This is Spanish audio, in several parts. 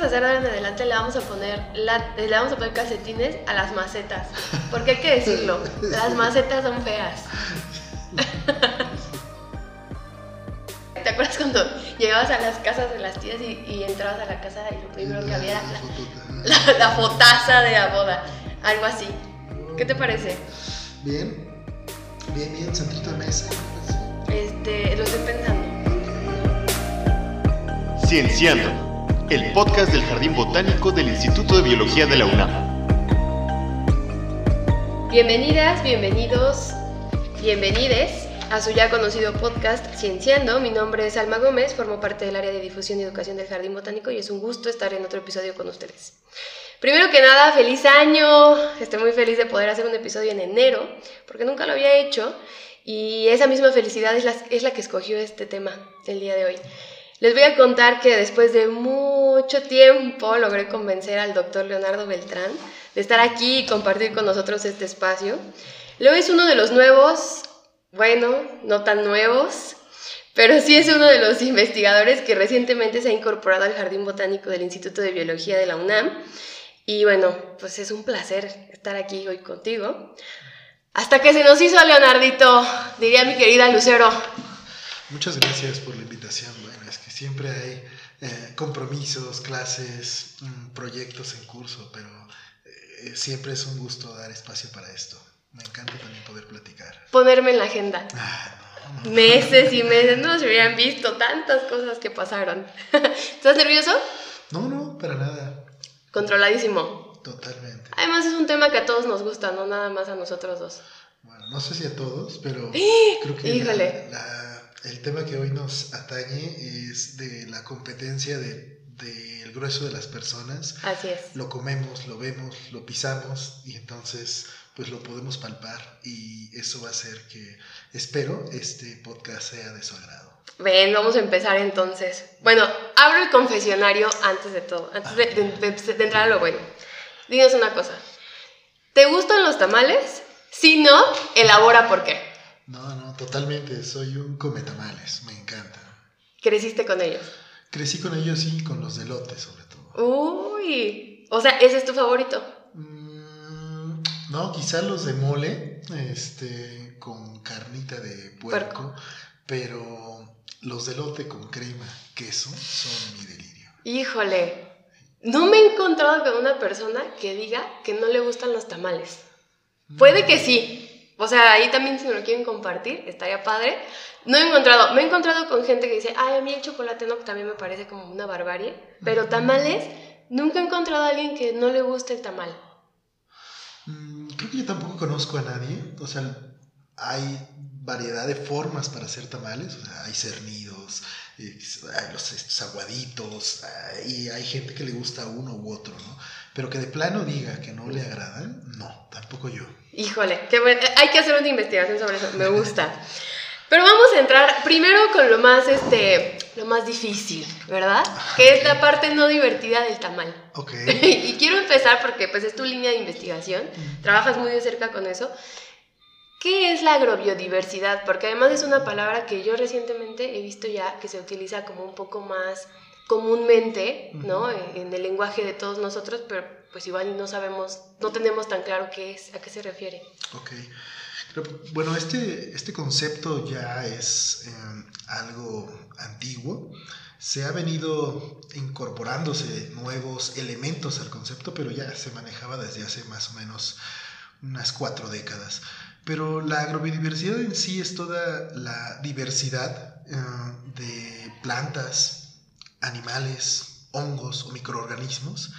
vamos a hacer ahora en adelante, le vamos a poner, la, le vamos a poner calcetines a las macetas. Porque hay que decirlo, las macetas son feas. ¿Te acuerdas cuando llegabas a las casas de las tías y, entrabas a la casa y lo primero que había era la, la, fotaza de la boda? Algo así. ¿Qué te parece? Bien, bien, bien, centrito de mesa. Este, lo estoy pensando. Cienciando, el podcast del Jardín Botánico del Instituto de Biología de la UNAM. Bienvenidas, bienvenidos, bienvenides a su ya conocido podcast Cienciando. Mi nombre es Alma Gómez, formo parte del área de difusión y educación del Jardín Botánico y es un gusto estar en otro episodio con ustedes. Primero que nada, feliz año. Estoy muy feliz de poder hacer un episodio en enero, porque nunca lo había hecho. Y esa misma felicidad es la, es la que escogió este tema del día de hoy. Les voy a contar que después de mucho tiempo logré convencer al doctor Leonardo Beltrán de estar aquí y compartir con nosotros este espacio. Leo es uno de los nuevos, bueno, no tan nuevos, pero sí es uno de los investigadores que recientemente se ha incorporado al Jardín Botánico del Instituto de Biología de la UNAM. Y bueno, pues es un placer estar aquí hoy contigo. Hasta que se nos hizo Leonardito, diría mi querida Lucero. Muchas gracias por la invitación. Siempre hay eh, compromisos, clases, mm, proyectos en curso, pero eh, siempre es un gusto dar espacio para esto. Me encanta también poder platicar. Ponerme en la agenda. Ah, meses y meses, no se hubieran visto tantas cosas que pasaron. ¿Estás nervioso? No, no, para nada. Controladísimo. Totalmente. Además es un tema que a todos nos gusta, no nada más a nosotros dos. Bueno, no sé si a todos, pero creo que Híjole. la el tema que hoy nos atañe es de la competencia del de, grueso de las personas. Así es. Lo comemos, lo vemos, lo pisamos y entonces pues lo podemos palpar y eso va a hacer que, espero, este podcast sea de su agrado. Ven, vamos a empezar entonces. Bueno, abro el confesionario antes de todo, antes de, de entrar a lo bueno. Dinos una cosa. ¿Te gustan los tamales? Si no, elabora por qué. No, no, totalmente. Soy un cometamales. Me encanta. ¿Creciste con ellos? Crecí con ellos y con los de lote, sobre todo. Uy. O sea, ¿ese es tu favorito? Mm, no, quizá los de mole, este, con carnita de puerco, pero los de lote con crema, queso, son mi delirio. Híjole, no me he encontrado con una persona que diga que no le gustan los tamales. Puede que sí, o sea, ahí también si me lo quieren compartir, estaría padre. No he encontrado, me he encontrado con gente que dice, ay, a mí el chocolate no, también me parece como una barbarie, pero tamales, nunca he encontrado a alguien que no le guste el tamal. Mm, creo que yo tampoco conozco a nadie, o sea, hay variedad de formas para hacer tamales, o sea, hay cernidos, hay los estos aguaditos, y hay gente que le gusta uno u otro, ¿no? Pero que de plano diga que no le agradan, no, tampoco yo. Híjole, qué bueno. hay que hacer una investigación sobre eso, me gusta. Pero vamos a entrar primero con lo más, este, lo más difícil, ¿verdad? Que es la parte no divertida del tamal. Ok. y quiero empezar porque pues es tu línea de investigación, trabajas muy de cerca con eso. ¿Qué es la agrobiodiversidad? Porque además es una palabra que yo recientemente he visto ya que se utiliza como un poco más comúnmente, ¿no? En el lenguaje de todos nosotros, pero pues igual no sabemos, no tenemos tan claro qué es, a qué se refiere. Ok. bueno, este, este concepto ya es em, algo antiguo. Se ha venido incorporándose nuevos elementos al concepto, pero ya se manejaba desde hace más o menos unas cuatro décadas. Pero la agrobiodiversidad en sí es toda la diversidad eh, de plantas, animales, hongos o microorganismos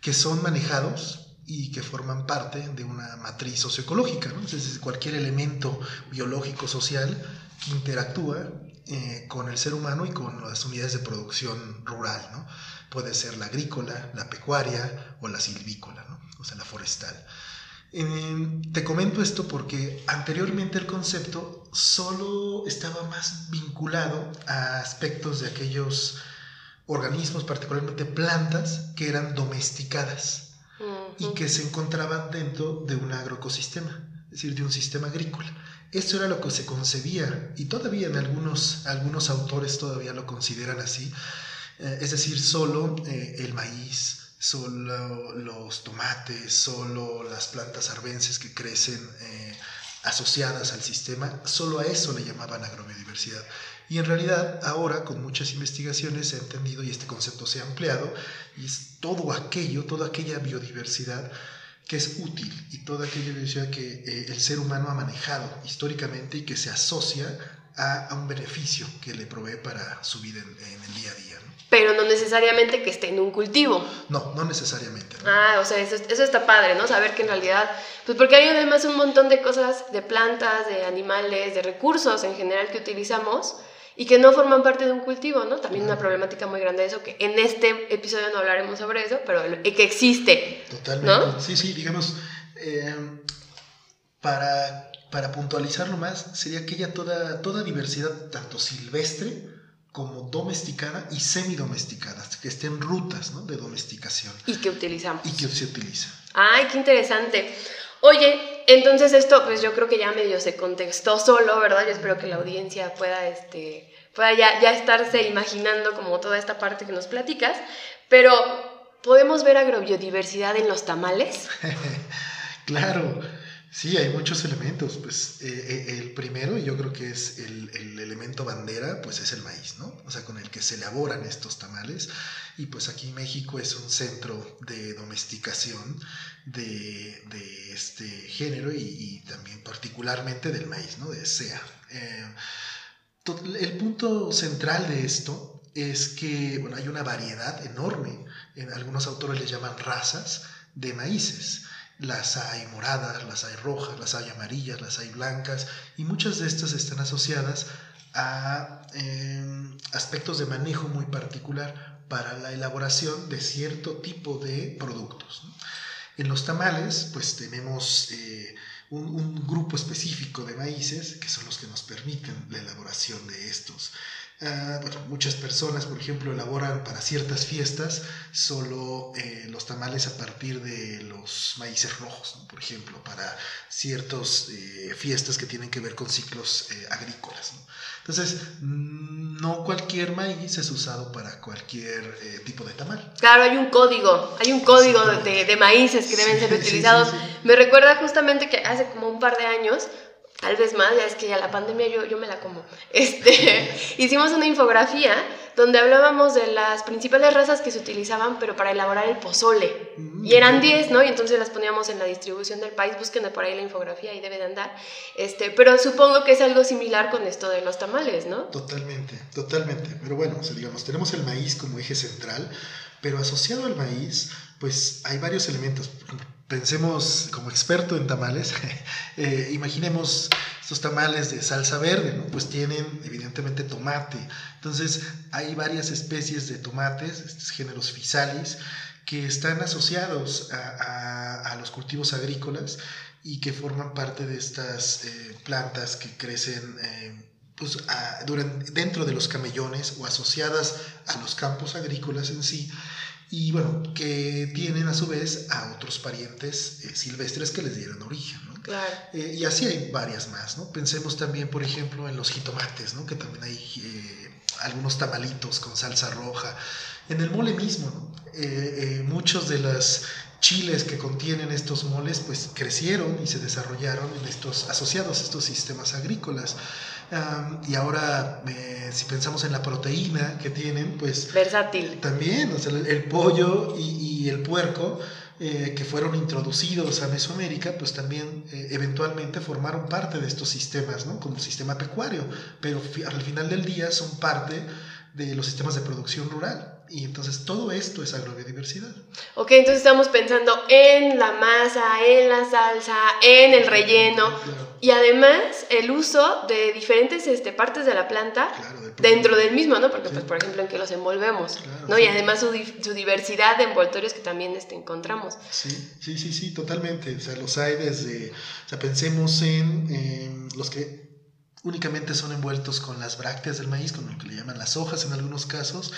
que son manejados y que forman parte de una matriz socioecológica. ¿no? Entonces, cualquier elemento biológico social que interactúa eh, con el ser humano y con las unidades de producción rural. ¿no? Puede ser la agrícola, la pecuaria o la silvícola, ¿no? o sea, la forestal. Eh, te comento esto porque anteriormente el concepto solo estaba más vinculado a aspectos de aquellos organismos, particularmente plantas, que eran domesticadas y que se encontraban dentro de un agroecosistema, es decir, de un sistema agrícola. Esto era lo que se concebía y todavía en algunos, algunos autores todavía lo consideran así, Eh, es decir, solo eh, el maíz, solo los tomates, solo las plantas arbences que crecen eh, asociadas al sistema, solo a eso le llamaban agrobiodiversidad. Y en realidad ahora con muchas investigaciones se ha entendido y este concepto se ha ampliado y es todo aquello, toda aquella biodiversidad que es útil y toda aquella biodiversidad que eh, el ser humano ha manejado históricamente y que se asocia a, a un beneficio que le provee para su vida en, en el día a día. ¿no? Pero no necesariamente que esté en un cultivo. No, no necesariamente. ¿no? Ah, o sea, eso, eso está padre, ¿no? Saber que en realidad, pues porque hay además un montón de cosas, de plantas, de animales, de recursos en general que utilizamos y que no forman parte de un cultivo, ¿no? También una problemática muy grande de eso, que en este episodio no hablaremos sobre eso, pero que existe. Totalmente. ¿No? Sí, sí, digamos, eh, para, para puntualizarlo más, sería aquella toda, toda diversidad, tanto silvestre como domesticada y semidomesticada, que esté en rutas ¿no? de domesticación Y que utilizamos. y que se utiliza. Ay, qué interesante. Oye, entonces esto, pues yo creo que ya medio se contextó solo, ¿verdad? Yo espero que la audiencia pueda, este, pueda ya, ya estarse imaginando como toda esta parte que nos platicas, pero ¿podemos ver agrobiodiversidad en los tamales? Claro, sí, hay muchos elementos. Pues eh, eh, el primero, y yo creo que es el, el elemento bandera, pues es el maíz, ¿no? O sea, con el que se elaboran estos tamales. Y pues aquí México es un centro de domesticación de, de este género y, también particularmente del maíz, ¿no? De SEA. Eh, el punto central de esto es que, bueno, hay una variedad enorme. En algunos autores les llaman razas de maíces. Las hay moradas, las hay rojas, las hay amarillas, las hay blancas y muchas de estas están asociadas a eh, aspectos de manejo muy particular para la elaboración de cierto tipo de productos. En los tamales, pues tenemos eh, un, un, grupo específico de maíces que son los que nos permiten la elaboración de estos. Uh, bueno, muchas personas, por ejemplo, elaboran para ciertas fiestas solo eh, los tamales a partir de los maíces rojos, ¿no? por ejemplo, para ciertas eh, fiestas que tienen que ver con ciclos eh, agrícolas. ¿no? Entonces, no cualquier maíz es usado para cualquier eh, tipo de tamal. Claro, hay un código, hay un código sí, de, de, maíces que deben sí, ser utilizados. Sí, Me recuerda justamente que hace como un par de años tal vez más, ya es que ya la pandemia yo, yo me la como. Este, hicimos una infografía donde hablábamos de las principales razas que se utilizaban, pero para elaborar el pozole. Mm, y eran 10, ¿no? Y entonces las poníamos en la distribución del país, busquen por ahí la infografía, ahí debe de andar. Este, pero supongo que es algo similar con esto de los tamales, ¿no? Totalmente, totalmente. Pero bueno, o sea, digamos, tenemos el maíz como eje central, pero asociado al maíz, pues hay varios elementos pensemos como experto en tamales, eh, imaginemos estos tamales de salsa verde, ¿no? pues tienen evidentemente tomate. Entonces hay varias especies de tomates, estos géneros fisalis, que están asociados a, a, a los cultivos agrícolas y que forman parte de estas eh, plantas que crecen eh, pues, a, durante, dentro de los camellones o asociadas a los campos agrícolas en sí y bueno, que tienen a su vez a otros parientes eh, silvestres que les dieron origen, ¿no? Claro. Eh, y así hay varias más, ¿no? Pensemos también, por ejemplo, en los jitomates, ¿no? Que también hay eh, algunos tamalitos con salsa roja. En el mole mismo, ¿no? Muchos de los chiles que contienen estos moles, pues crecieron y se desarrollaron en estos, asociados a estos sistemas agrícolas. Um, y ahora, eh, si pensamos en la proteína que tienen, pues... Versátil. También, o sea, el, el pollo y, y, el puerco eh, que fueron introducidos a Mesoamérica, pues también eh, eventualmente formaron parte de estos sistemas, ¿no? Como sistema pecuario, pero fi al final del día son parte de los sistemas de producción rural. Y entonces todo esto es agrobiodiversidad. Ok, entonces estamos pensando en la masa, en la salsa, en el relleno Claro. y además el uso de diferentes este, partes de la planta Claro, del dentro del mismo, ¿no? Porque, Sí. pues, por ejemplo, en que los envolvemos, Claro, ¿no? sí. Y además su, di- su diversidad de envoltorios que también este, encontramos. Sí, sí, sí, sí, totalmente. O sea, los hay desde, o sea, pensemos en, en los que únicamente son envueltos con las brácteas del maíz, con lo que le llaman las hojas en algunos casos,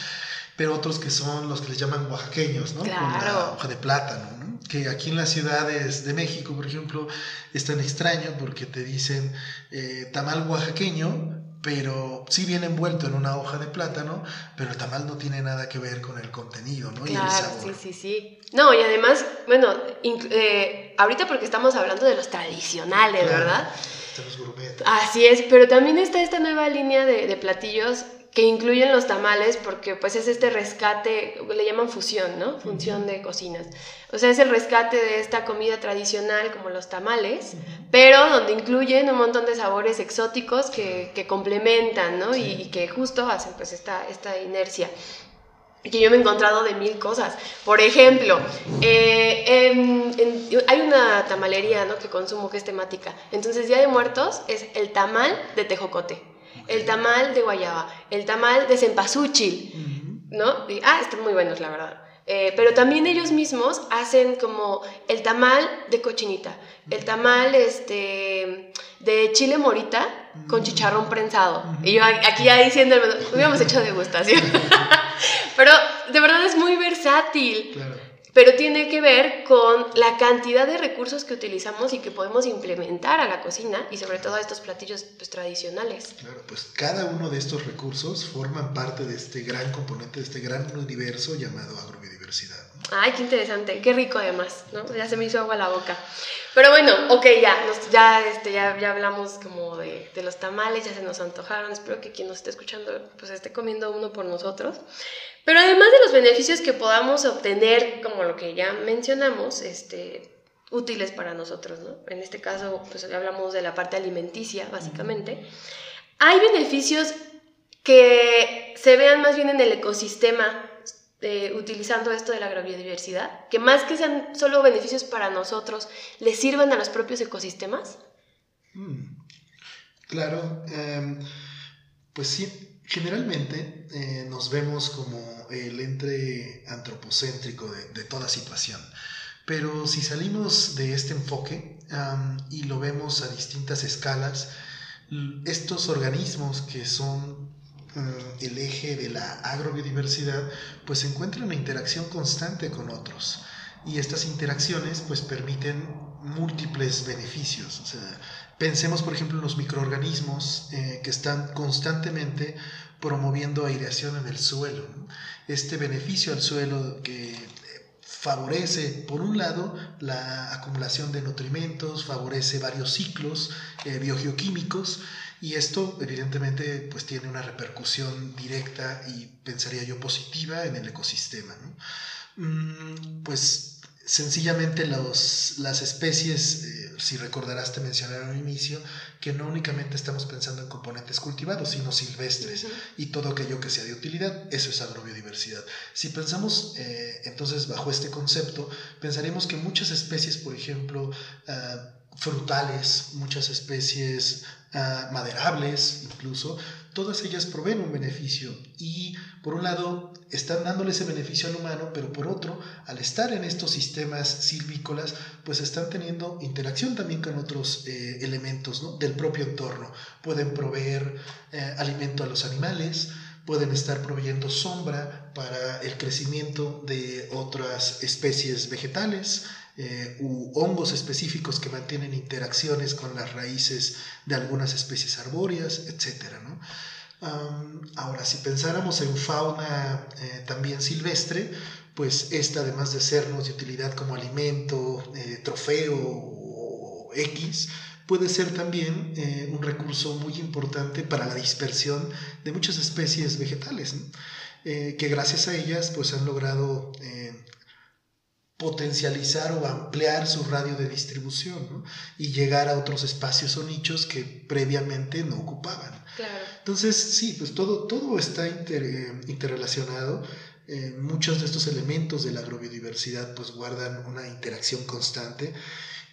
pero otros que son los que les llaman oaxaqueños, ¿no? Con la hoja de plátano, ¿no? Que aquí en las ciudades de México, por ejemplo, es tan extraño porque te dicen eh, tamal oaxaqueño, pero sí viene envuelto en una hoja de plátano, pero el tamal no tiene nada que ver con el contenido, ¿no? Claro, sí, sí, sí. No, y además, bueno, eh, ahorita porque estamos hablando de los tradicionales, ¿verdad? gourmet. Así es, pero también está esta nueva línea de, de platillos que incluyen los tamales porque pues es este rescate, le llaman fusión, ¿no? Función de cocinas. O sea, es el rescate de esta comida tradicional como los tamales, pero donde incluyen un montón de sabores exóticos que, que complementan, ¿no? Y, que justo hacen pues esta, esta inercia. Que yo me he encontrado de mil cosas. Por ejemplo, eh, hay una tamalería ¿no? que consumo que es temática. Entonces, Día de Muertos es el tamal de tejocote el tamal de guayaba, el tamal de cempasúchil, ¿no? ah, están muy buenos, la verdad. Eh, pero también ellos mismos hacen como el tamal de cochinita, el tamal este, de chile morita con chicharrón prensado. Y yo aquí ya diciendo, hubiéramos hecho degustación. pero de verdad es muy versátil. Claro pero tiene que ver con la cantidad de recursos que utilizamos y que podemos implementar a la cocina y sobre todo a estos platillos pues, tradicionales. Claro, pues cada uno de estos recursos forman parte de este gran componente, de este gran universo llamado agrobiodiversidad. Ay, qué interesante, qué rico además, ¿no? Ya se me hizo agua la boca. Pero bueno, ok, ya, ya, este, ya, ya hablamos como de, de, los tamales, ya se nos antojaron, espero que quien nos esté escuchando pues esté comiendo uno por nosotros. Pero además de los beneficios que podamos obtener, como lo que ya mencionamos, este, útiles para nosotros, ¿no? En este caso, pues hablamos de la parte alimenticia, básicamente. Hay beneficios que se vean más bien en el ecosistema eh, utilizando esto de la agrobiodiversidad, que más que sean solo beneficios para nosotros, ¿les sirvan a los propios ecosistemas? Mm, claro, em, pues sí, generalmente eh, nos vemos como el entre antropocéntrico de, toda situación. Pero si salimos de este enfoque y lo vemos a distintas escalas, estos organismos que son el eje de la agrobiodiversidad, pues se encuentran en interacción constante con otros. Y estas interacciones pues permiten múltiples beneficios. Pensemos, por ejemplo, en los microorganismos eh, que están constantemente promoviendo aireación en el suelo. Este beneficio al suelo que eh, favorece, por un lado, la acumulación de nutrimentos, favorece varios ciclos eh, biogeoquímicos y esto evidentemente pues tiene una repercusión directa y pensaría yo positiva en el ecosistema. Mm, pues sencillamente los, las especies, eh, si recordarás, te mencionaron al inicio, que no únicamente estamos pensando en componentes cultivados, sino silvestres y todo aquello que sea de utilidad, eso es agrobiodiversidad. Si pensamos eh, entonces bajo este concepto, pensaremos que muchas especies, por ejemplo, ah, frutales, muchas especies ah, maderables incluso, todas ellas proveen un beneficio y por un lado están dándole ese beneficio al humano, pero por otro, al estar en estos sistemas silvícolas, pues están teniendo interacción también con otros eh, elementos del propio entorno. Pueden proveer eh, alimento a los animales, pueden estar proveyendo sombra para el crecimiento de otras especies vegetales, eh, u hongos específicos que mantienen interacciones con las raíces de algunas especies arbóreas, etc. ahora, si pensáramos en fauna eh, también silvestre, pues esta, además de sernos de utilidad como alimento, eh, trofeo o X, puede ser también un recurso muy importante para la dispersión de muchas especies vegetales, que gracias a ellas pues han logrado potencializar o ampliar su radio de distribución y llegar a otros espacios o nichos que previamente no ocupaban. Entonces, sí, pues todo, todo está eh, interrelacionado. Eh, muchos de estos elementos de la agrobiodiversidad pues guardan una interacción constante.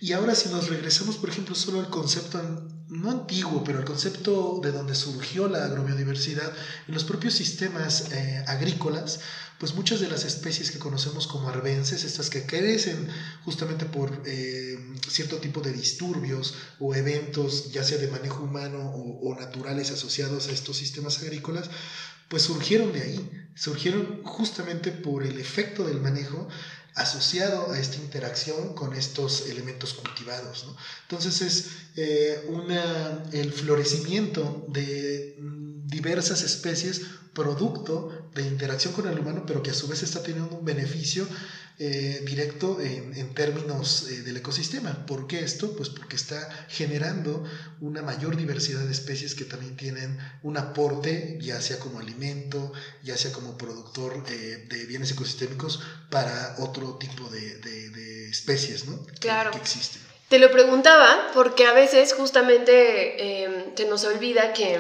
Y ahora si nos regresamos, por ejemplo, solo al concepto, no antiguo, pero al concepto de donde surgió la agrobiodiversidad, en los propios sistemas eh, agrícolas, pues muchas de las especies que conocemos como arbences, estas que crecen justamente por eh, cierto tipo de disturbios o eventos, ya sea de manejo humano o, naturales asociados a estos sistemas agrícolas, pues surgieron de ahí, surgieron justamente por el efecto del manejo asociado a esta interacción con estos elementos cultivados. Entonces es eh, una, el florecimiento de mm, diversas especies producto de interacción con el humano, pero que a su vez está teniendo un beneficio eh, directo en, términos eh, del ecosistema. ¿Por qué esto? Pues porque está generando una mayor diversidad de especies que también tienen un aporte, ya sea como alimento, ya sea como productor eh, de bienes ecosistémicos para otro tipo de, especies ¿no? claro. que, existen. Te lo preguntaba porque a veces justamente se nos olvida que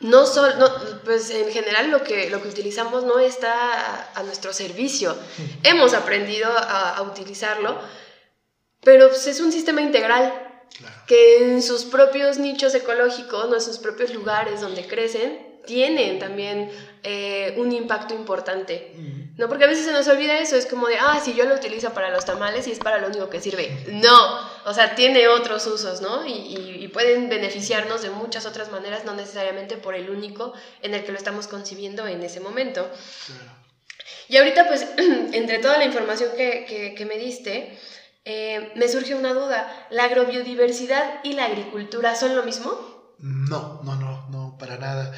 no solo, pues en general lo que, lo que utilizamos no está a, nuestro servicio. Hemos aprendido a, utilizarlo, pero pues, es un sistema integral que en sus propios nichos ecológicos, ¿no? en sus propios lugares donde crecen, tienen también eh, un impacto importante. ¿No? Porque a veces se nos olvida eso, es como de, ah, si yo lo utilizo para los tamales y es para lo único que sirve. No, o sea, tiene otros usos, ¿no? Y, pueden beneficiarnos de muchas otras maneras, no necesariamente por el único en el que lo estamos concibiendo en ese momento. Y ahorita, pues, entre toda la información que, que, me diste, eh, me surge una duda. ¿La agrobiodiversidad y la agricultura son lo mismo? No, no, no, no, para nada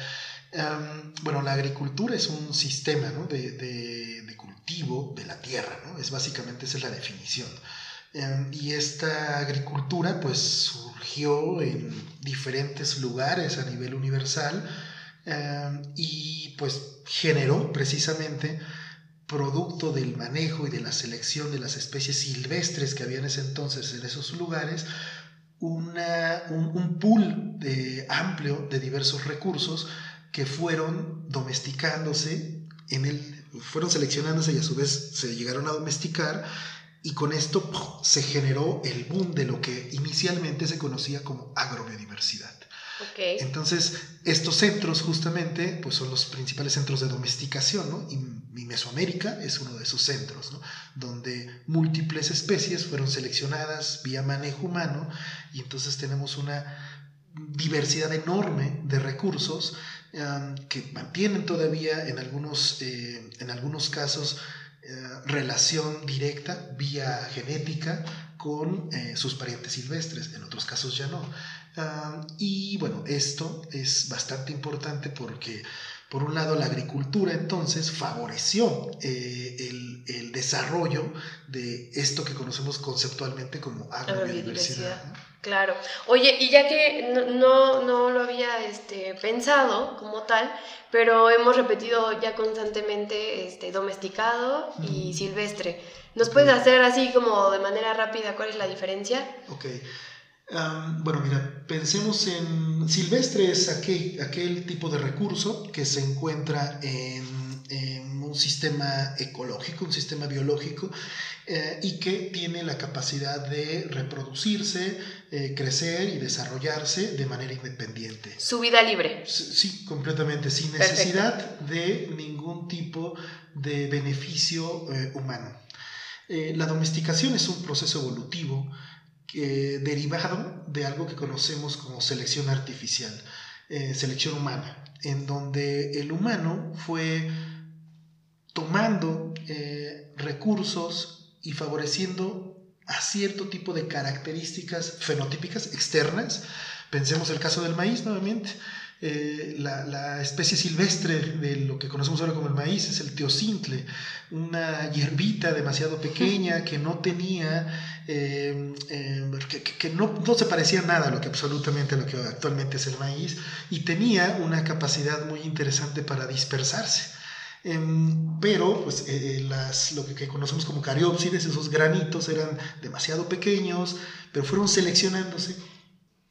bueno, la agricultura es un sistema de, cultivo de la tierra, ¿no? es básicamente esa es la definición. y esta agricultura pues surgió en diferentes lugares a nivel universal y pues generó precisamente producto del manejo y de la selección de las especies silvestres que había en ese entonces en esos lugares, una, un, pool de, amplio de diversos recursos que fueron domesticándose, en el, fueron seleccionándose y a su vez se llegaron a domesticar y con esto se generó el boom de lo que inicialmente se conocía como agrobiodiversidad. Okay. Entonces, estos centros justamente pues son los principales centros de domesticación, ¿no? Y, Mesoamérica es uno de esos centros, ¿no? Donde múltiples especies fueron seleccionadas vía manejo humano y entonces tenemos una diversidad enorme de recursos que mantienen todavía en algunos, eh, en algunos casos eh, relación directa vía genética con eh, sus parientes silvestres, en otros casos ya no. y bueno, esto es bastante importante porque por un lado, la agricultura entonces favoreció el, el, desarrollo de esto que conocemos conceptualmente como agrobiodiversidad. Claro. Oye, y ya que no, no, lo había este, pensado como tal, pero hemos repetido ya constantemente este, domesticado y silvestre. ¿Nos puedes hacer así como de manera rápida cuál es la diferencia? Ok. bueno, mira, pensemos en silvestre es aquel, aquel tipo de recurso que se encuentra en un sistema ecológico, un sistema biológico, eh, y que tiene la capacidad de reproducirse, eh, crecer y desarrollarse de manera independiente. Su vida libre. Sí, completamente, sin necesidad de ningún tipo de beneficio eh, humano. la domesticación es un proceso evolutivo derivado de algo que conocemos como selección artificial, selección humana, en donde el humano fue tomando recursos y favoreciendo a cierto tipo de características fenotípicas externas. Pensemos el caso del maíz nuevamente. Eh, la, especie silvestre de lo que conocemos ahora como el maíz es el teocintle, una hierbita demasiado pequeña que no tenía, eh, eh, que, no, no, se parecía nada a lo que absolutamente a lo que actualmente es el maíz y tenía una capacidad muy interesante para dispersarse. Em, pero pues, eh, eh, las, lo que, conocemos como cariópsides, esos granitos eran demasiado pequeños, pero fueron seleccionándose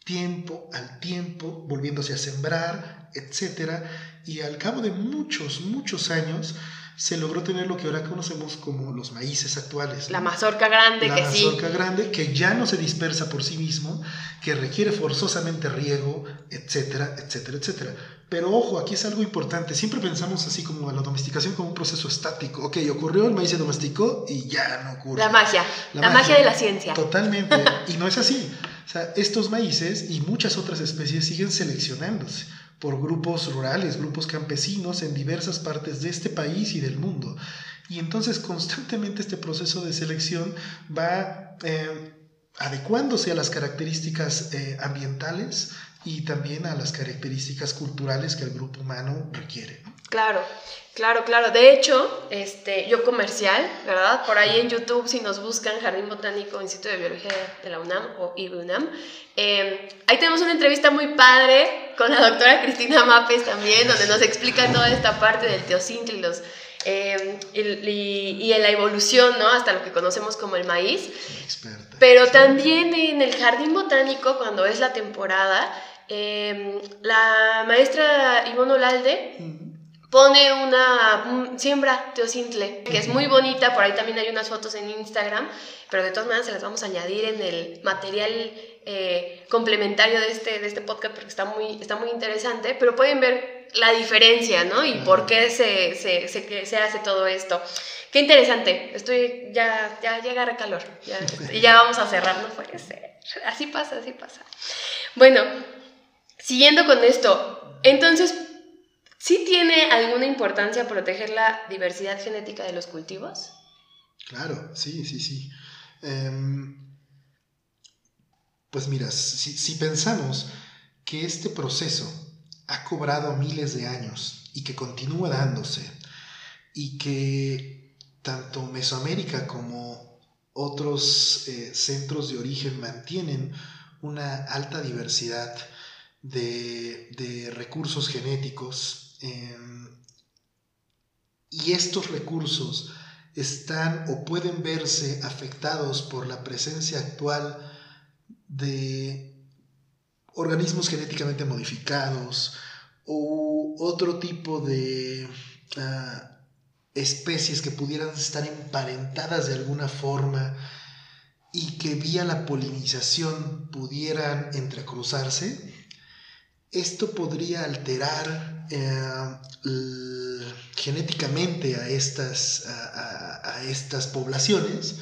tiempo al tiempo, volviéndose a sembrar, etc. Y al cabo de muchos, muchos años, se logró tener lo que ahora conocemos como los maíces actuales. La mazorca grande, la que mazorca grande, que ya no se dispersa por sí mismo, que requiere forzosamente riego, etcétera, etcétera, etcétera. Pero ojo, aquí es algo importante. Siempre pensamos así como a la domesticación como un proceso estático. Ok, ocurrió, el maíz se domesticó y ya no ocurre. La magia, la, magia, de la ciencia. Totalmente. y no es así. O sea, estos maíces y muchas otras especies siguen seleccionándose. por grupos rurales, grupos campesinos en diversas partes de este país y del mundo. Y entonces constantemente este proceso de selección va eh, adecuándose a las características eh, ambientales y también a las características culturales que el grupo humano requiere. Claro, claro, claro. De hecho, este, yo comercial, ¿verdad? Por ahí en YouTube, si nos buscan Jardín Botánico, Instituto de Biología de la UNAM o IBUNAM, eh, ahí tenemos una entrevista muy padre con la doctora Cristina Mapes también, donde nos explica toda esta parte del teocintle y los... Eh, y, en la evolución, ¿no? Hasta lo que conocemos como el maíz. Experta. Pero también en el jardín botánico, cuando es la temporada, eh, la maestra Ivonne Olalde pone una siembra teocintle, que es muy bonita, por ahí también hay unas fotos en Instagram, pero de todas maneras se las vamos a añadir en el material eh, complementario de este, de este podcast porque está muy, está muy interesante, pero pueden ver la diferencia, ¿no? Y por qué se, se, se, se hace todo esto. Qué interesante, estoy, ya, ya, calor, y ya vamos a cerrar, no puede ser, así pasa, así pasa. Bueno, siguiendo con esto, entonces, ¿Sí tiene alguna importancia proteger la diversidad genética de los cultivos? Claro, sí, sí, sí. Em, pues mira, si, pensamos que este proceso ha cobrado miles de años y que continúa dándose y que tanto Mesoamérica como otros eh, centros de origen mantienen una alta diversidad de, de recursos genéticos Em, y estos recursos están o pueden verse afectados por la presencia actual de organismos genéticamente modificados o otro tipo de ah, especies que pudieran estar emparentadas de alguna forma y que vía la polinización pudieran entrecruzarse, esto podría alterar eh, genéticamente a estas, a, estas poblaciones,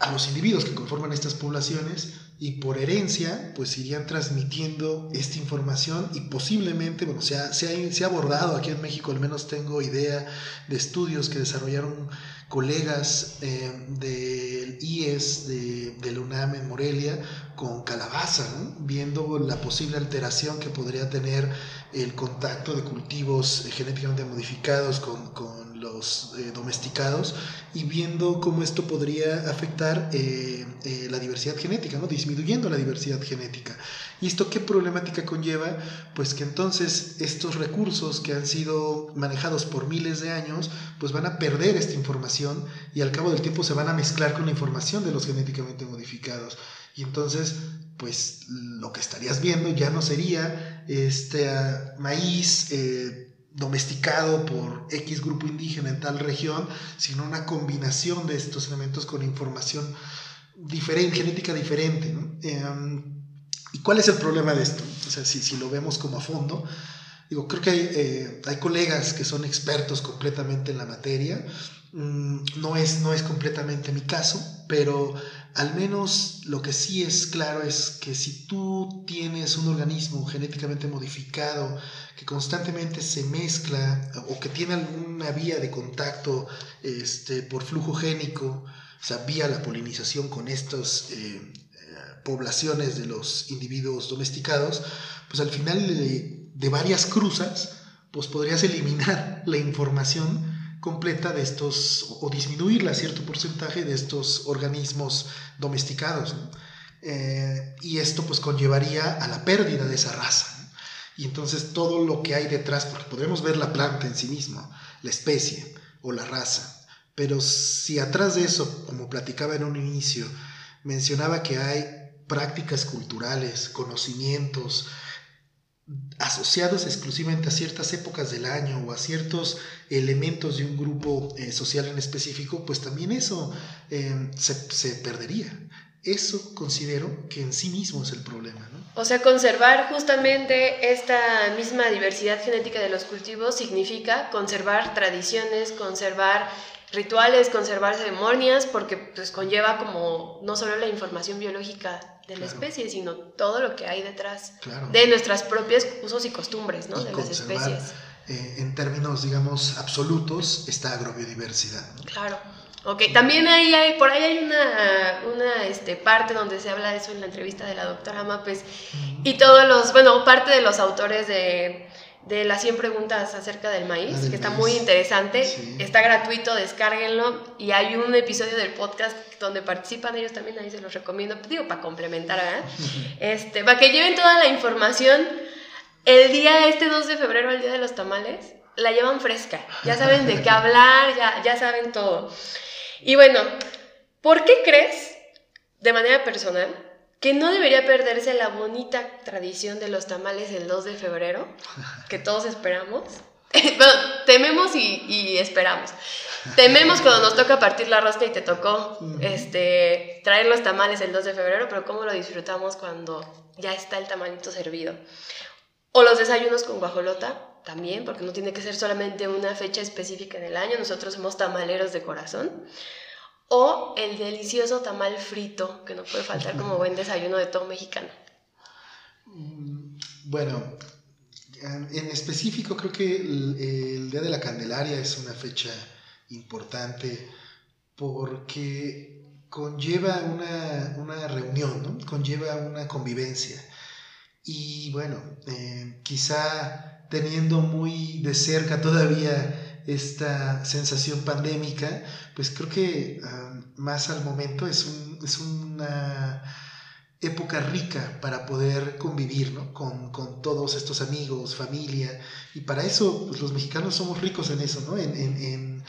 a los individuos que conforman estas poblaciones, y por herencia, pues irían transmitiendo esta información y posiblemente, bueno, se ha, se ha, abordado aquí en México, al menos tengo idea de estudios que desarrollaron colegas eh, del IES de, de, la UNAM en Morelia con calabaza, viendo la posible alteración que podría tener el contacto de cultivos genéticamente modificados con, con los eh, domesticados y viendo cómo esto podría afectar eh, eh, la diversidad genética, ¿no? disminuyendo la diversidad genética. ¿Y esto qué problemática conlleva? Pues que entonces estos recursos que han sido manejados por miles de años, pues van a perder esta información y al cabo del tiempo se van a mezclar con la información de los genéticamente modificados. Y entonces, pues lo que estarías viendo ya no sería este ah, maíz eh, domesticado por X grupo indígena en tal región, sino una combinación de estos elementos con información diferente, genética diferente. Em, ¿Y cuál es el problema de esto? O sea, si, si lo vemos como a fondo, digo, creo que hay, eh, hay colegas que son expertos completamente en la materia, Mm, no es, no es completamente mi caso, pero al menos lo que sí es claro es que si tú tienes un organismo genéticamente modificado que constantemente se mezcla o que tiene alguna vía de contacto este, por flujo génico, o sea, vía la polinización con estas eh, eh, poblaciones de los individuos domesticados, pues al final de, de varias cruzas, pues podrías eliminar la información completa de estos, o disminuirla a cierto porcentaje de estos organismos domesticados. Eh, y esto pues conllevaría a la pérdida de esa raza. Y entonces todo lo que hay detrás, porque podemos ver la planta en sí misma, la especie o la raza, pero si atrás de eso, como platicaba en un inicio, mencionaba que hay prácticas culturales, conocimientos, asociados exclusivamente a ciertas épocas del año o a ciertos elementos de un grupo eh, social en específico, pues también eso eh, se, perdería. Eso considero que en sí mismo es el problema. O sea, conservar justamente esta misma diversidad genética de los cultivos significa conservar tradiciones, conservar rituales, conservar ceremonias, porque pues conlleva como no solo la información biológica de la Claro. especie, sino todo lo que hay detrás Claro. de nuestras propias usos y costumbres, ¿no? Y de las especies. eh, en términos, digamos, absolutos, esta agrobiodiversidad. ¿no? Claro. Ok, también ahí hay, por ahí hay una, una este, parte donde se habla de eso en la entrevista de la doctora Mapes y todos los, bueno, parte de los autores de, de las 100 preguntas acerca del maíz, del que está maíz. muy interesante, Sí. está gratuito, descárguenlo y hay un episodio del podcast donde participan ellos también, ahí se los recomiendo, digo, para complementar, ¿verdad? Este, para que lleven toda la información el día este 2 de febrero, el día de los tamales, la llevan fresca. Ya saben de qué hablar, ya, ya saben todo. Y bueno, ¿por qué crees, de manera personal, que no debería perderse la bonita tradición de los tamales el 2 de febrero, que todos esperamos? bueno, tememos y, y esperamos. Tememos cuando nos toca partir la rosca y te tocó este, traer los tamales el 2 de febrero, pero cómo lo disfrutamos cuando ya está el tamalito servido. O los desayunos con guajolota también, porque no tiene que ser solamente una fecha específica en el año, nosotros somos tamaleros de corazón. O el delicioso tamal frito, que no puede faltar como buen desayuno de todo mexicano. Mm, Bueno, en específico creo que el, Día de la Candelaria es una fecha importante porque conlleva una, una reunión, ¿no? conlleva una convivencia. Y bueno, eh, quizá teniendo muy de cerca todavía esta sensación pandémica, pues creo que ah, más al momento es, un- es una época rica para poder convivir ¿no? con, con todos estos amigos, familia, y para eso pues, los mexicanos somos ricos en eso, ¿no? En, en- en-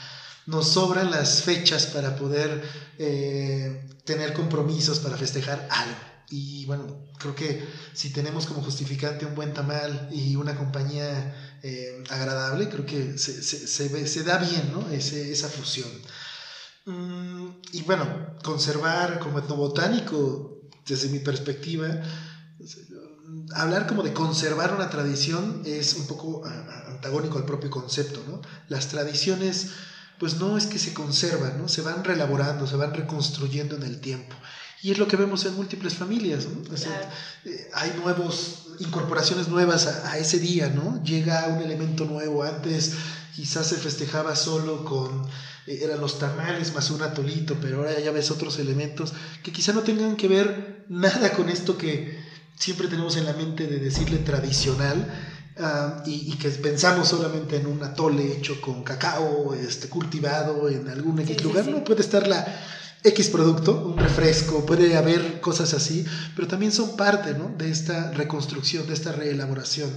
nos sobran las fechas para poder eh, tener compromisos, para festejar algo. Y bueno, creo que si tenemos como justificante un buen tamal y una compañía eh, agradable, creo que se, se- se da bien ¿no? Ese- esa fusión. Mm, y bueno, conservar como etnobotánico, desde mi perspectiva, hablar como de conservar una tradición es un poco antagónico al propio concepto, ¿no? Las tradiciones, pues no es que se conservan, ¿no? Se van reelaborando, se van reconstruyendo en el tiempo. Y es lo que vemos en múltiples familias, ¿no? O sea, Claro. eh, hay nuevos, incorporaciones nuevas a, a ese día, ¿no? Llega un elemento nuevo. Antes quizás se festejaba solo con, eh, eran los tamales más un atolito, pero ahora ya ves otros elementos que quizá no tengan que ver nada con esto que siempre tenemos en la mente de decirle tradicional. ah, y, y que pensamos solamente en un atole hecho con cacao este, cultivado en algún X Sí, sí, lugar, sí. no puede estar la X producto, un refresco, puede haber cosas así, pero también son parte ¿no? de esta reconstrucción, de esta reelaboración,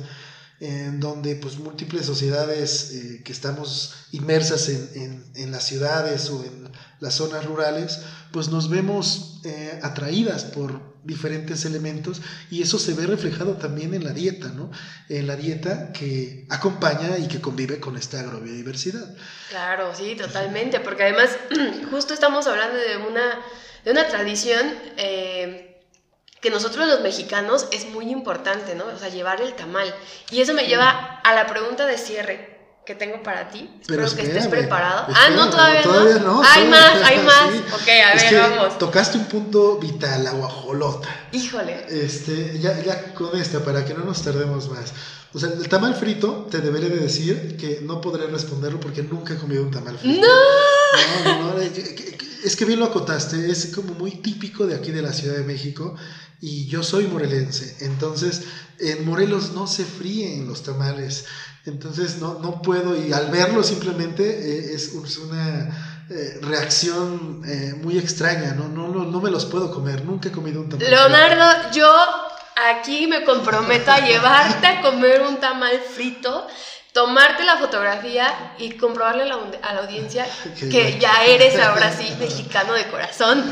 en donde pues múltiples sociedades eh, que estamos inmersas en, en- en las ciudades o en las zonas rurales, pues nos vemos eh, atraídas por diferentes elementos y eso se ve reflejado también en la dieta, ¿no? En la dieta que acompaña y que convive con esta agrobiodiversidad. Claro, sí, totalmente, porque además justo estamos hablando de una, de una tradición eh, que nosotros los mexicanos es muy importante, ¿no? O sea, llevar el tamal. Y eso me lleva a la pregunta de cierre que tengo para ti. Espero que estés espérame, preparado. ah, espérame, no, todavía, todavía no. no, Hay más, hay más. sí. Vamos. Tocaste un punto vital, la guajolota. Híjole. Este, ya, ya con esta, para que no nos tardemos más. O sea, el tamal frito, te deberé de decir que no podré responderlo porque nunca he comido un tamal frito. ¡No! No, no, no, es que- bien lo acotaste, es como muy típico de aquí de la Ciudad de México y yo soy morelense, entonces en Morelos no se fríen los tamales, entonces no, no puedo y al verlo simplemente eh, es una eh, reacción eh, muy extraña, ¿no? No, no, no me los puedo comer, nunca he comido un tamal. Leonardo, yo aquí me comprometo a llevarte a comer un tamal frito, tomarte la fotografía y comprobarle a la, a la audiencia Que que ya eres ahora sí mexicano de corazón,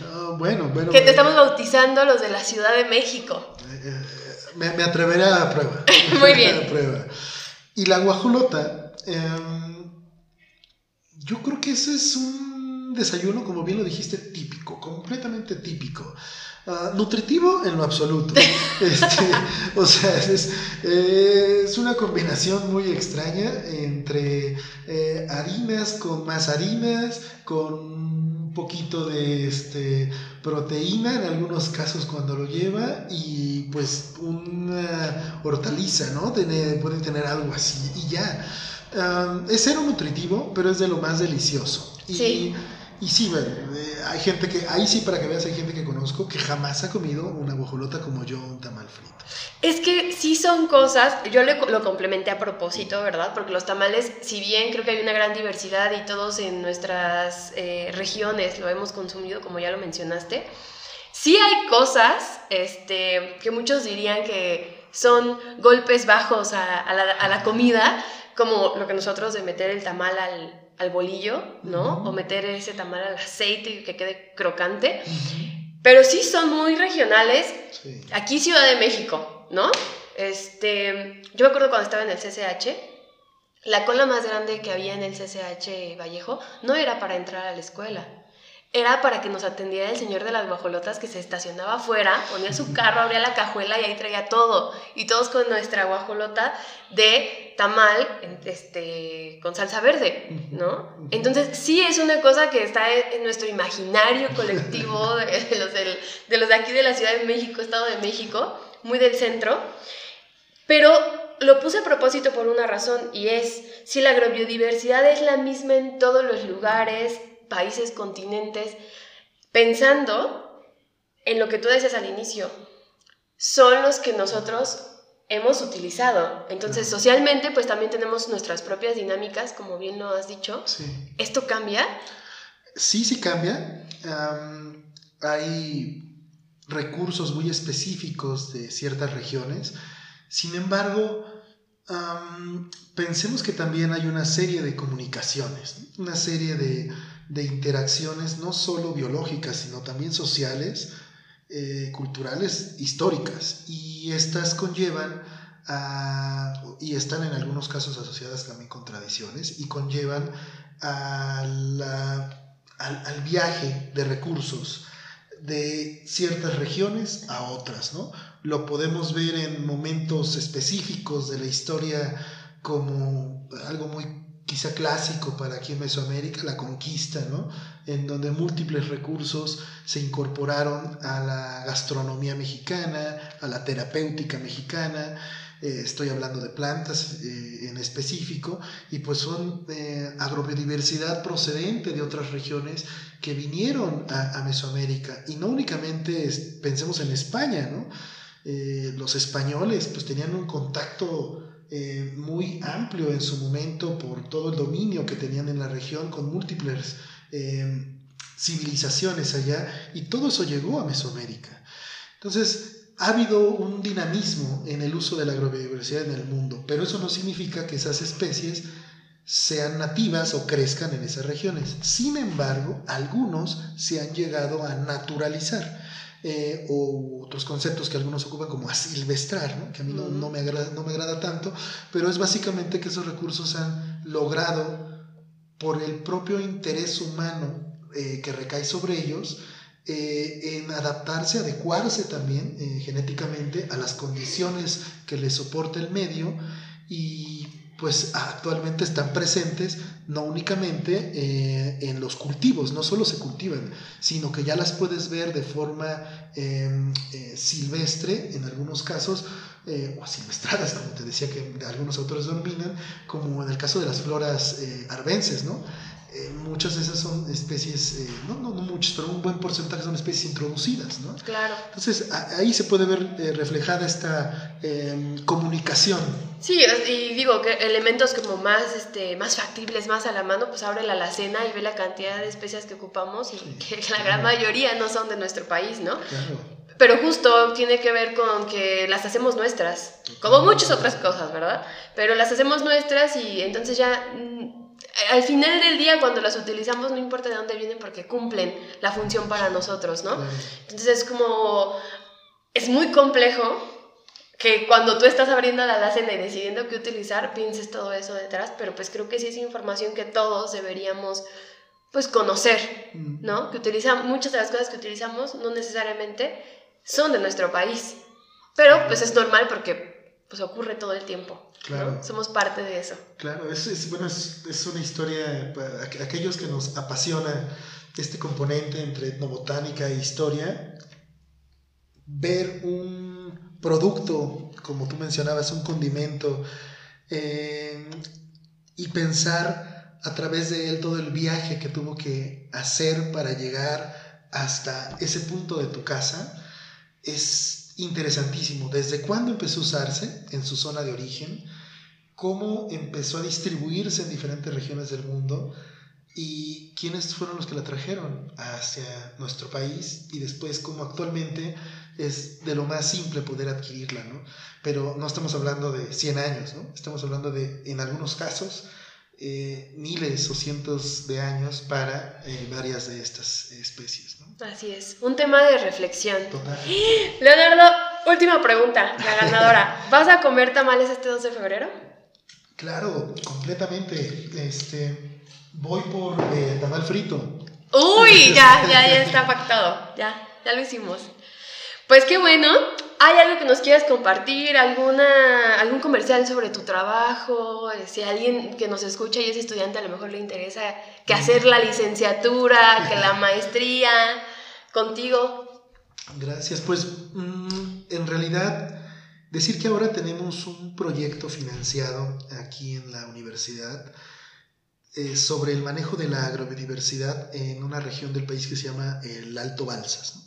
No, bueno, bueno. que te estamos bautizando los de la Ciudad de México. Eh, me, me atreveré a la prueba. Muy bien. A la prueba. Y la guajolota, em, yo creo que ese es un un desayuno, como bien lo dijiste, típico, completamente típico. Ah, nutritivo en lo absoluto. Este, o sea, es, una combinación muy extraña entre eh, harinas con más harinas, con un poquito de este, proteína en algunos casos cuando lo lleva y pues una hortaliza, ¿no? pueden tener algo así y ya. Es cero nutritivo, pero es de lo más delicioso. sí. Y sí, bueno, eh, hay gente que, ahí sí para que veas, hay gente que conozco que jamás ha comido una guajolota como yo, un tamal frito. Es que sí son cosas, yo lo complementé a propósito, ¿verdad? Porque los tamales, si bien creo que hay una gran diversidad y todos en nuestras eh, regiones lo hemos consumido, como ya lo mencionaste, sí hay cosas este, que muchos dirían que son golpes bajos a, la, a la comida, como lo que nosotros de meter el tamal al, al bolillo, ¿no? O meter ese tamal al aceite y que quede crocante. Pero sí son muy regionales. Aquí Ciudad de México, ¿no? Este, yo me acuerdo cuando estaba en el CCH, la cola más grande que había en el CCH Vallejo no era para entrar a la escuela era para que nos atendiera el señor de las guajolotas que se estacionaba afuera, ponía su carro, abría la cajuela y ahí traía todo. Y todos con nuestra guajolota de tamal este, con salsa verde, ¿no? Entonces sí es una cosa que está en nuestro imaginario colectivo de, los de los de aquí de la Ciudad de México, Estado de México, muy del centro. Pero lo puse a propósito por una razón y es, si la agrobiodiversidad es la misma en todos los lugares, países, continentes, pensando en lo que tú decías al inicio, son los que nosotros hemos utilizado. Entonces, socialmente, pues también tenemos nuestras propias dinámicas, como bien lo has dicho. ¿Esto cambia? Sí, sí cambia. hay recursos muy específicos de ciertas regiones. Sin embargo, pensemos que también hay una serie de comunicaciones, una serie de de interacciones no solo biológicas, sino también sociales, eh, culturales, históricas. Y estas conllevan a, y están en algunos casos asociadas también con tradiciones, y conllevan al, al, viaje de recursos de ciertas regiones a otras, ¿no? Lo podemos ver en momentos específicos de la historia como algo muy quizá clásico para aquí en Mesoamérica, la conquista, ¿no? en donde múltiples recursos se incorporaron a la gastronomía mexicana, a la terapéutica mexicana, eh, estoy hablando de plantas eh, en específico, y pues son eh, agrobiodiversidad procedente de otras regiones que vinieron a, a Mesoamérica, y no únicamente pensemos en España, ¿no? los españoles pues tenían un contacto eh, muy amplio en su momento por todo el dominio que tenían en la región con múltiples eh, civilizaciones allá y todo eso llegó a Mesoamérica. Entonces, ha habido un dinamismo en el uso de la agrobiodiversidad en el mundo, pero eso no significa que esas especies sean nativas o crezcan en esas regiones. Sin embargo, algunos se han llegado a naturalizar. Eh, o otros conceptos que algunos ocupan como asilvestrar, ¿no? que a mí no, no, me agrada, no me agrada tanto, pero es básicamente que esos recursos han logrado, por el propio interés humano eh, que recae sobre ellos, eh, en adaptarse, adecuarse también genéticamente a las condiciones que les soporta el medio y pues actualmente están presentes no únicamente eh, en los cultivos, no solo se cultivan, sino que ya las puedes ver de forma em, eh, silvestre en algunos casos, eh, o silvestradas, como te decía que algunos autores dominan, como en el caso de las floras arbences, ¿no? Eh, muchas de esas son especies, eh, no, no, no muchas, pero un buen porcentaje son especies introducidas, ¿no? Claro. Entonces ahí se puede ver eh, reflejada esta em, comunicación. Sí, y digo que elementos como más, este, más factibles, más a la mano, pues abre la alacena y ve la cantidad de especies que ocupamos y que la gran mayoría no son de nuestro país, ¿no? Claro. Pero justo tiene que ver con que las hacemos nuestras, como muchas otras cosas, ¿verdad? Pero las hacemos nuestras y entonces ya mm, al final del día cuando las utilizamos no importa de dónde vienen porque cumplen la función para nosotros, ¿no? Entonces es como, es muy complejo que cuando tú estás abriendo la alacena y decidiendo qué utilizar, pienses todo eso detrás, pero pues creo que sí es información que todos deberíamos pues conocer, Mm. ¿no? Que utilizan, muchas de las cosas que utilizamos no necesariamente son de nuestro país, pero pues es normal porque pues ocurre todo el tiempo. ¿no? Claro. Somos parte de eso. Claro, es, es- bueno, es, es una historia para aqu- aquellos que nos apasiona este componente entre etnobotánica e historia. Ver un producto, como tú mencionabas, un condimento, eh, y pensar a través de él todo el viaje que tuvo que hacer para llegar hasta ese punto de tu casa, es interesantísimo. ¿Desde cuándo empezó a usarse en su zona de origen? cómo empezó a distribuirse en diferentes regiones del mundo y quiénes fueron los que la trajeron hacia nuestro país y después cómo actualmente es de lo más simple poder adquirirla, ¿no? Pero no estamos hablando de 100 años, ¿no? Estamos hablando de, en algunos casos, eh, miles o cientos de años para eh, varias de estas especies, ¿no? Así es. Un tema de reflexión. Total. Leonardo, última pregunta, la ganadora. ¿Vas a comer tamales este 2 de febrero? Claro, completamente. Este, voy por eh, tamal frito. Uy, ya, ya, ya está pactado. Ya, ya lo hicimos. Pues qué bueno. ¿Hay algo que nos quieras compartir? ¿Alguna, ¿Algún comercial sobre tu trabajo? Si alguien que nos escucha y es estudiante a lo mejor le interesa que hacer la licenciatura, que la maestría, contigo. Gracias. Pues mm, en realidad decir que ahora tenemos un proyecto financiado aquí en la universidad eh, sobre el manejo de la agrobiodiversidad en una región del país que se llama el Alto Balsas, ¿no?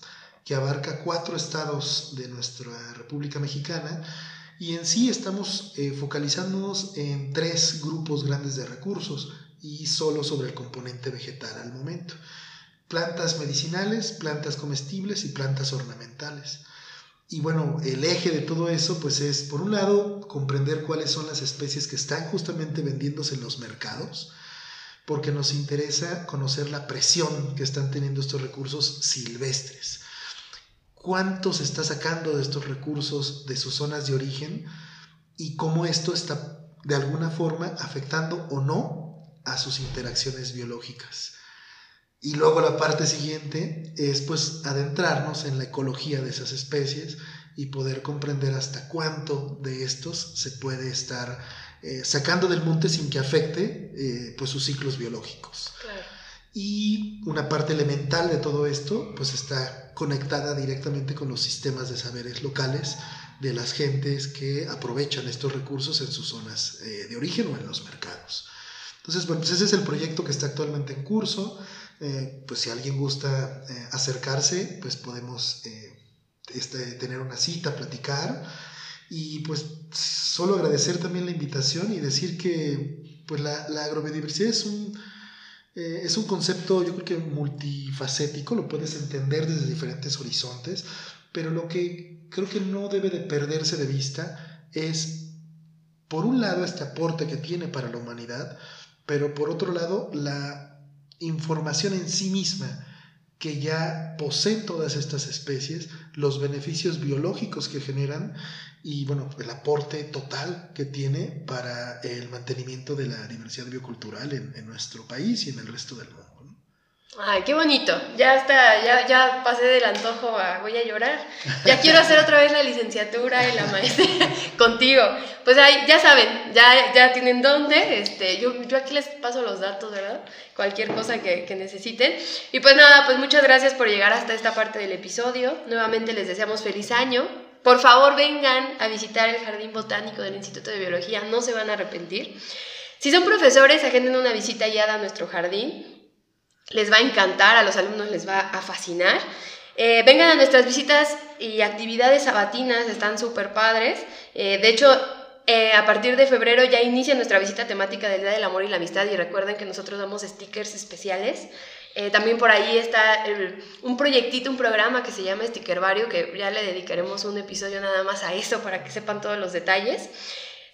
Que abarca cuatro estados de nuestra República Mexicana y en sí estamos eh, focalizándonos en tres grupos grandes de recursos y solo sobre el componente vegetal al momento plantas medicinales, plantas comestibles y plantas ornamentales. Y bueno, el eje de todo eso pues es, por un lado, comprender cuáles son las especies que están justamente vendiéndose en los mercados, porque nos interesa conocer la presión que están teniendo estos recursos silvestres. ¿Cuánto se está sacando de estos recursos de sus zonas de origen y cómo esto está de alguna forma afectando o no a sus interacciones biológicas? Y luego la parte siguiente es pues adentrarnos en la ecología de esas especies y poder comprender hasta cuánto de estos se puede estar eh, sacando del monte sin que afecte eh, pues sus ciclos biológicos. Claro. Y una parte elemental de todo esto pues está conectada directamente con los sistemas de saberes locales de las gentes que aprovechan estos recursos en sus zonas eh, de origen o en los mercados. Entonces, bueno, pues ese es el proyecto que está actualmente en curso. Eh, pues si alguien gusta eh, acercarse, pues podemos eh, este, tener una cita, platicar. Y pues solo agradecer también la invitación y decir que pues la, la agrobiodiversidad es un, eh, es un concepto yo creo que multifacético, lo puedes entender desde diferentes horizontes, pero lo que creo que no debe de perderse de vista es, por un lado, este aporte que tiene para la humanidad, pero por otro lado, la información en sí misma que ya poseen todas estas especies, los beneficios biológicos que generan y bueno, el aporte total que tiene para el mantenimiento de la diversidad biocultural en, en nuestro país y en el resto del mundo. Ay, qué bonito. Ya está, ya, ya pasé del antojo a voy a llorar. Ya quiero hacer otra vez la licenciatura y la maestría contigo. Pues ahí, ya saben, ya, ya tienen dónde. Este, yo, yo aquí les paso los datos, ¿verdad? Cualquier cosa que, que necesiten. Y pues nada, pues muchas gracias por llegar hasta esta parte del episodio. Nuevamente les deseamos feliz año. Por favor, vengan a visitar el Jardín Botánico del Instituto de Biología, no se van a arrepentir. Si son profesores, agenden una visita guiada a nuestro jardín les va a encantar, a los alumnos les va a fascinar. Eh, vengan a nuestras visitas y actividades sabatinas, están súper padres. Eh, de hecho, eh, a partir de febrero ya inicia nuestra visita temática del Día del Amor y la Amistad y recuerden que nosotros damos stickers especiales. También por ahí está un proyectito, un programa que se llama Stickervario, que ya le dedicaremos un episodio nada más a eso para que sepan todos los detalles.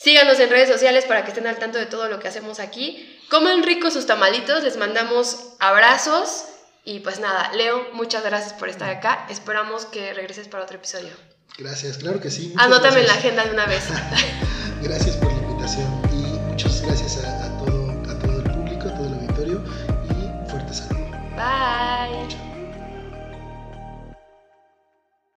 Síganos en redes sociales para que estén al tanto de todo lo que hacemos aquí. Coman rico sus tamalitos, les mandamos abrazos y pues nada, Leo, muchas gracias por estar acá. Esperamos que regreses para otro episodio. Gracias, claro que sí. Anótame en la agenda de una vez. gracias por la invitación y muchas gracias a, todo, a todo el público, a todo el auditorio y fuerte saludo. Bye.